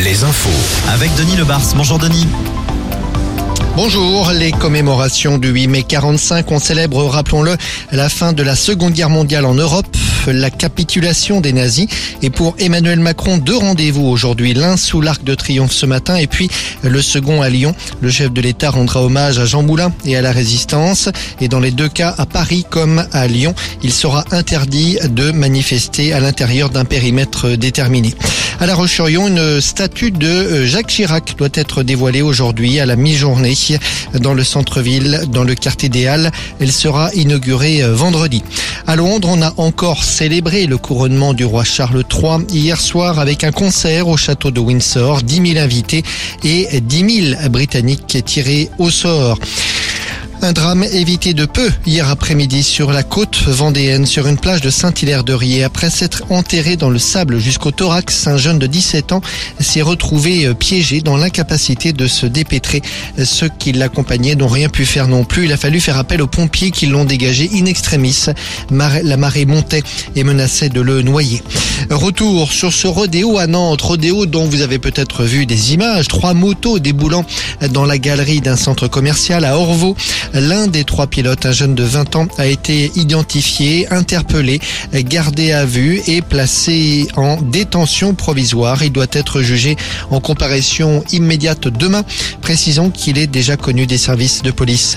les infos. Avec Denis Lebars. Bonjour Denis. Bonjour, les commémorations du 8 mai 45, on célèbre, rappelons-le, la fin de la Seconde Guerre mondiale en Europe, la capitulation des nazis. Et pour Emmanuel Macron, deux rendez-vous aujourd'hui, l'un sous l'Arc de Triomphe ce matin et puis le second à Lyon. Le chef de l'État rendra hommage à Jean Moulin et à la résistance. Et dans les deux cas, à Paris comme à Lyon, il sera interdit de manifester à l'intérieur d'un périmètre déterminé. À La Roche-sur-Yon, une statue de Jacques Chirac doit être dévoilée aujourd'hui à la mi-journée dans le centre-ville, dans le quartier des Halles. Elle sera inaugurée euh, vendredi. À Londres, on a encore célébré le couronnement du roi Charles III hier soir avec un concert au château de Windsor, 10 000 invités et 10 000 Britanniques tirés au sort. Un drame évité de peu hier après-midi sur la côte vendéenne, sur une plage de Saint-Hilaire-de-Riez. Après s'être enterré dans le sable jusqu'au thorax, un jeune de 17 ans s'est retrouvé euh, piégé dans l'incapacité de se dépêtrer. Ceux qui l'accompagnaient n'ont rien pu faire non plus. Il a fallu faire appel aux pompiers qui l'ont dégagé in extremis. La marée montait et menaçait de le noyer. Retour sur ce rodéo à Nantes, rodéo dont vous avez peut-être vu des images. Trois motos déboulant dans la galerie d'un centre commercial à Orvaux. L'un des trois pilotes, un jeune de 20 ans, a été identifié, interpellé, gardé à vue et placé en détention provisoire. Il doit être jugé en comparution immédiate demain, précisant qu'il est déjà connu des services de police.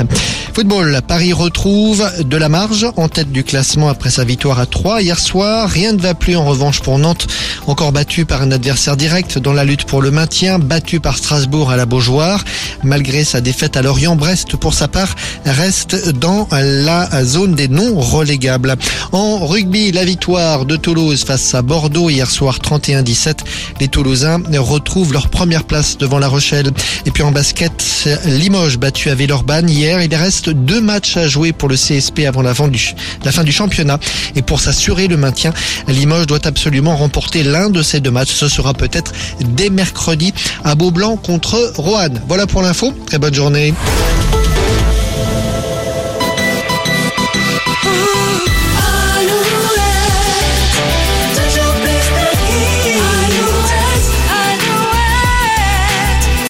Football, Paris retrouve de la marge en tête du classement après sa victoire à 3 hier soir. Rien ne va plus en revanche pour Nantes, encore battu par un adversaire direct dans la lutte pour le maintien, battu par Strasbourg à la Beaujoire. Malgré sa défaite à Lorient, Brest pour sa part reste dans la zone des non relégables. En rugby, la victoire de Toulouse face à Bordeaux hier soir 31-17. Les Toulousains retrouvent leur première place devant La Rochelle. Et puis en basket, Limoges battu à Villeurbanne hier. Il reste deux matchs à jouer pour le CSP avant la fin du, la fin du championnat. Et pour s'assurer le maintien, Limoges doit absolument remporter l'un de ces deux matchs. Ce sera peut-être dès mercredi à Beaublanc contre Roanne. Voilà pour l'info. Très bonne journée.